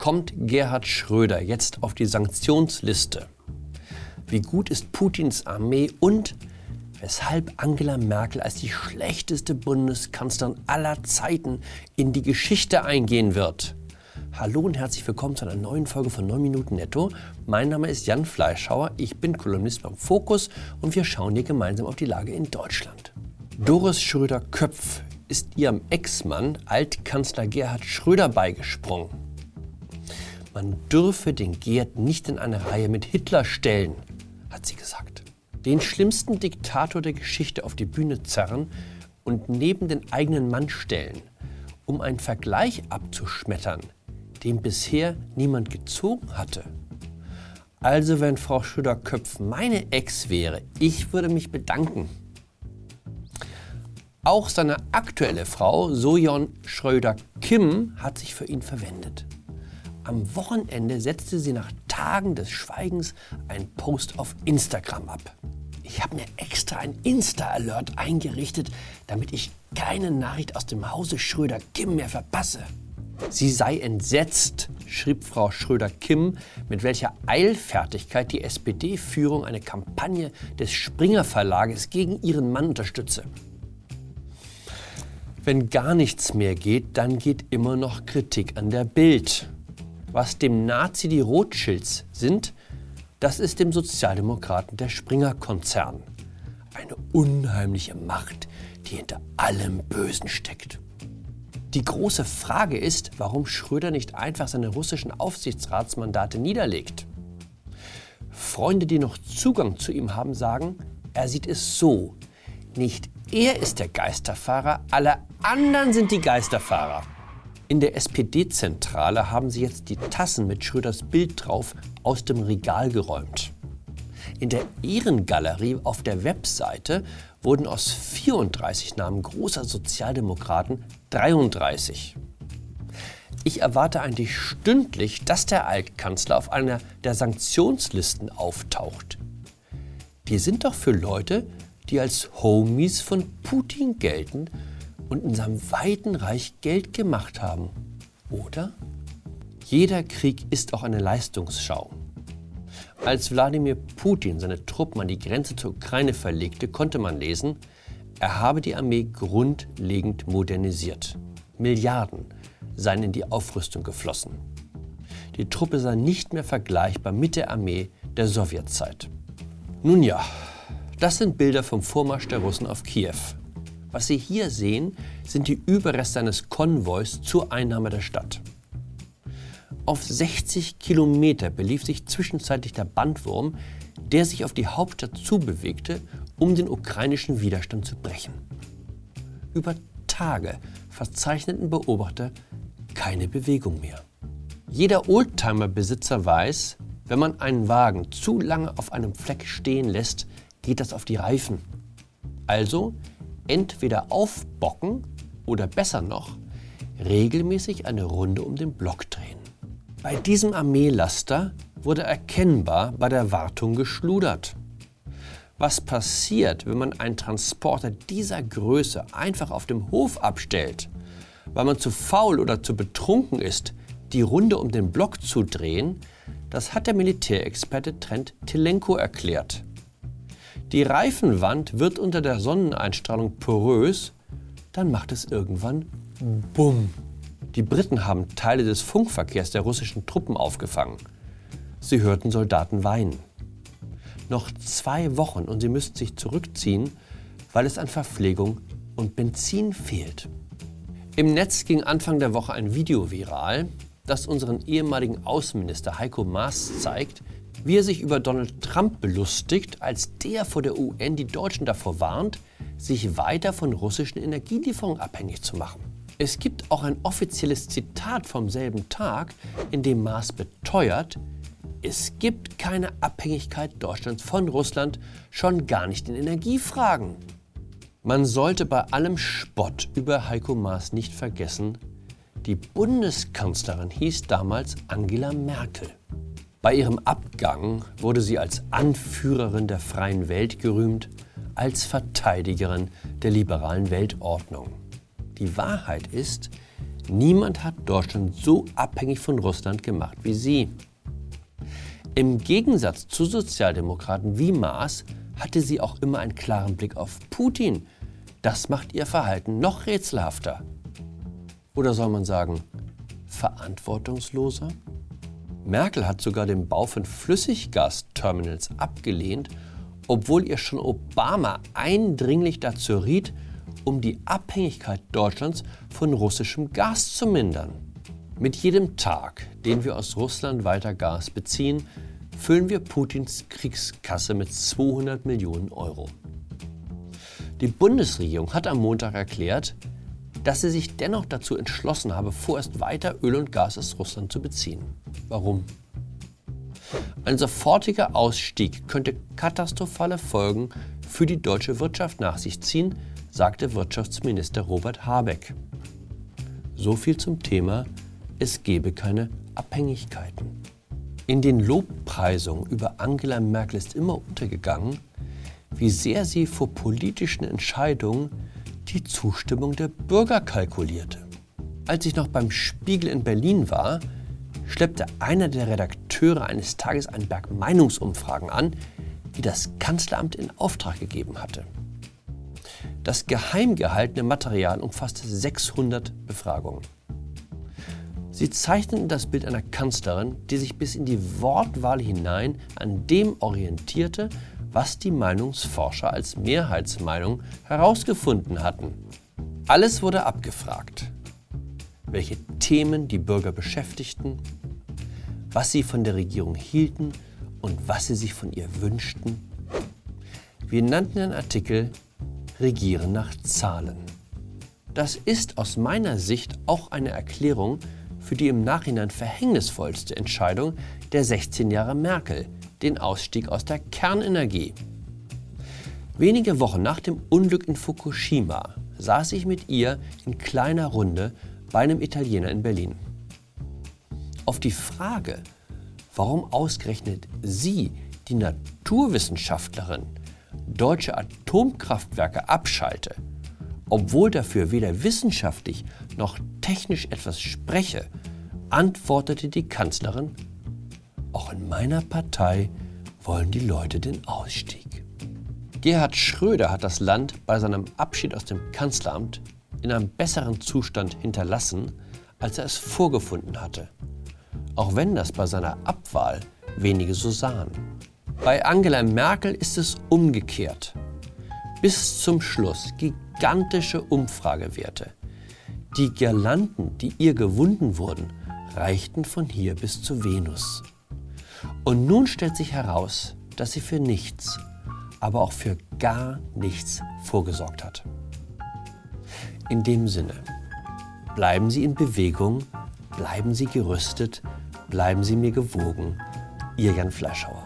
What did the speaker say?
kommt Gerhard Schröder jetzt auf die Sanktionsliste? Wie gut ist Putins Armee und weshalb Angela Merkel als die schlechteste Bundeskanzlerin aller Zeiten in die Geschichte eingehen wird? Hallo und herzlich willkommen zu einer neuen Folge von 9 Minuten Netto. Mein Name ist Jan Fleischhauer, ich bin Kolumnist beim Fokus und wir schauen hier gemeinsam auf die Lage in Deutschland. Doris Schröder-Köpf ist ihrem Ex-Mann, Altkanzler Gerhard Schröder, beigesprungen. Man dürfe den Gerd nicht in eine Reihe mit Hitler stellen, hat sie gesagt. Den schlimmsten Diktator der Geschichte auf die Bühne zerren und neben den eigenen Mann stellen, um einen Vergleich abzuschmettern, den bisher niemand gezogen hatte. Also wenn Frau Schröder-Köpf meine Ex wäre, ich würde mich bedanken. Auch seine aktuelle Frau Sojon Schröder-Kim hat sich für ihn verwendet. Am Wochenende setzte sie nach Tagen des Schweigens einen Post auf Instagram ab. Ich habe mir extra ein Insta-Alert eingerichtet, damit ich keine Nachricht aus dem Hause Schröder-Kim mehr verpasse. Sie sei entsetzt, schrieb Frau Schröder-Kim, mit welcher Eilfertigkeit die SPD-Führung eine Kampagne des Springer Verlages gegen ihren Mann unterstütze. Wenn gar nichts mehr geht, dann geht immer noch Kritik an der Bild. Was dem Nazi die Rothschilds sind, das ist dem Sozialdemokraten der Springer-Konzern. Eine unheimliche Macht, die hinter allem Bösen steckt. Die große Frage ist, warum Schröder nicht einfach seine russischen Aufsichtsratsmandate niederlegt. Freunde, die noch Zugang zu ihm haben, sagen, er sieht es so. Nicht er ist der Geisterfahrer, alle anderen sind die Geisterfahrer. In der SPD-Zentrale haben sie jetzt die Tassen mit Schröders Bild drauf aus dem Regal geräumt. In der Ehrengalerie auf der Webseite wurden aus 34 Namen großer Sozialdemokraten 33. Ich erwarte eigentlich stündlich, dass der Altkanzler auf einer der Sanktionslisten auftaucht. Die sind doch für Leute, die als Homies von Putin gelten und in seinem weiten Reich Geld gemacht haben. Oder? Jeder Krieg ist auch eine Leistungsschau. Als Wladimir Putin seine Truppen an die Grenze zur Ukraine verlegte, konnte man lesen, er habe die Armee grundlegend modernisiert. Milliarden seien in die Aufrüstung geflossen. Die Truppe sei nicht mehr vergleichbar mit der Armee der Sowjetzeit. Nun ja, das sind Bilder vom Vormarsch der Russen auf Kiew. Was Sie hier sehen, sind die Überreste eines Konvois zur Einnahme der Stadt. Auf 60 Kilometer belief sich zwischenzeitlich der Bandwurm, der sich auf die Hauptstadt zubewegte, um den ukrainischen Widerstand zu brechen. Über Tage verzeichneten Beobachter keine Bewegung mehr. Jeder Oldtimer-Besitzer weiß, wenn man einen Wagen zu lange auf einem Fleck stehen lässt, geht das auf die Reifen. Also entweder aufbocken oder besser noch, regelmäßig eine Runde um den Block drehen. Bei diesem Armeelaster wurde erkennbar bei der Wartung geschludert. Was passiert, wenn man einen Transporter dieser Größe einfach auf dem Hof abstellt, weil man zu faul oder zu betrunken ist, die Runde um den Block zu drehen, das hat der Militärexperte Trent Telenko erklärt. Die Reifenwand wird unter der Sonneneinstrahlung porös, dann macht es irgendwann Bumm. Die Briten haben Teile des Funkverkehrs der russischen Truppen aufgefangen. Sie hörten Soldaten weinen. Noch zwei Wochen und sie müssten sich zurückziehen, weil es an Verpflegung und Benzin fehlt. Im Netz ging Anfang der Woche ein Video viral, das unseren ehemaligen Außenminister Heiko Maas zeigt, wie er sich über Donald Trump belustigt, als der vor der UN die Deutschen davor warnt, sich weiter von russischen Energielieferungen abhängig zu machen. Es gibt auch ein offizielles Zitat vom selben Tag, in dem Maas beteuert, es gibt keine Abhängigkeit Deutschlands von Russland, schon gar nicht in Energiefragen. Man sollte bei allem Spott über Heiko Maas nicht vergessen, die Bundeskanzlerin hieß damals Angela Merkel. Bei ihrem Abgang wurde sie als Anführerin der freien Welt gerühmt, als Verteidigerin der liberalen Weltordnung. Die Wahrheit ist, Niemand hat Deutschland so abhängig von Russland gemacht wie Sie. Im Gegensatz zu Sozialdemokraten wie Maas hatte sie auch immer einen klaren Blick auf Putin. Das macht ihr Verhalten noch rätselhafter. Oder soll man sagen, verantwortungsloser? Merkel hat sogar den Bau von Flüssiggasterminals abgelehnt, obwohl ihr schon Obama eindringlich dazu riet, um die Abhängigkeit Deutschlands von russischem Gas zu mindern. Mit jedem Tag, den wir aus Russland weiter Gas beziehen, füllen wir Putins Kriegskasse mit 200 Millionen Euro. Die Bundesregierung hat am Montag erklärt, dass sie sich dennoch dazu entschlossen habe, vorerst weiter Öl und Gas aus Russland zu beziehen. Warum? Ein sofortiger Ausstieg könnte katastrophale Folgen für die deutsche Wirtschaft nach sich ziehen, sagte Wirtschaftsminister Robert Habeck. So viel zum Thema, es gebe keine Abhängigkeiten. In den Lobpreisungen über Angela Merkel ist immer untergegangen, wie sehr sie vor politischen Entscheidungen die Zustimmung der Bürger kalkulierte. Als ich noch beim Spiegel in Berlin war, schleppte einer der Redakteure eines Tages einen Berg Meinungsumfragen an, die das Kanzleramt in Auftrag gegeben hatte. Das geheim gehaltene Material umfasste 600 Befragungen. Sie zeichneten das Bild einer Kanzlerin, die sich bis in die Wortwahl hinein an dem orientierte, was die Meinungsforscher als Mehrheitsmeinung herausgefunden hatten. Alles wurde abgefragt. Welche Themen die Bürger beschäftigten, was sie von der Regierung hielten und was sie sich von ihr wünschten. Wir nannten den Artikel Regieren nach Zahlen. Das ist aus meiner Sicht auch eine Erklärung für die im Nachhinein verhängnisvollste Entscheidung der 16 Jahre Merkel, den Ausstieg aus der Kernenergie. Wenige Wochen nach dem Unglück in Fukushima saß ich mit ihr in kleiner Runde bei einem Italiener in Berlin. Auf die Frage, warum ausgerechnet sie, die Naturwissenschaftlerin, deutsche Atomkraftwerke abschalte, obwohl dafür weder wissenschaftlich noch technisch etwas spreche, antwortete die Kanzlerin, auch in meiner Partei wollen die Leute den Ausstieg. Gerhard Schröder hat das Land bei seinem Abschied aus dem Kanzleramt in einem besseren Zustand hinterlassen, als er es vorgefunden hatte. Auch wenn das bei seiner Abwahl wenige so sahen. Bei Angela Merkel ist es umgekehrt. Bis zum Schluss gigantische Umfragewerte. Die Girlanden, die ihr gewunden wurden, reichten von hier bis zu Venus. Und nun stellt sich heraus, dass sie für nichts, aber auch für gar nichts vorgesorgt hat. In dem Sinne, bleiben Sie in Bewegung, bleiben Sie gerüstet, bleiben Sie mir gewogen. Ihr Jan Fleischhauer.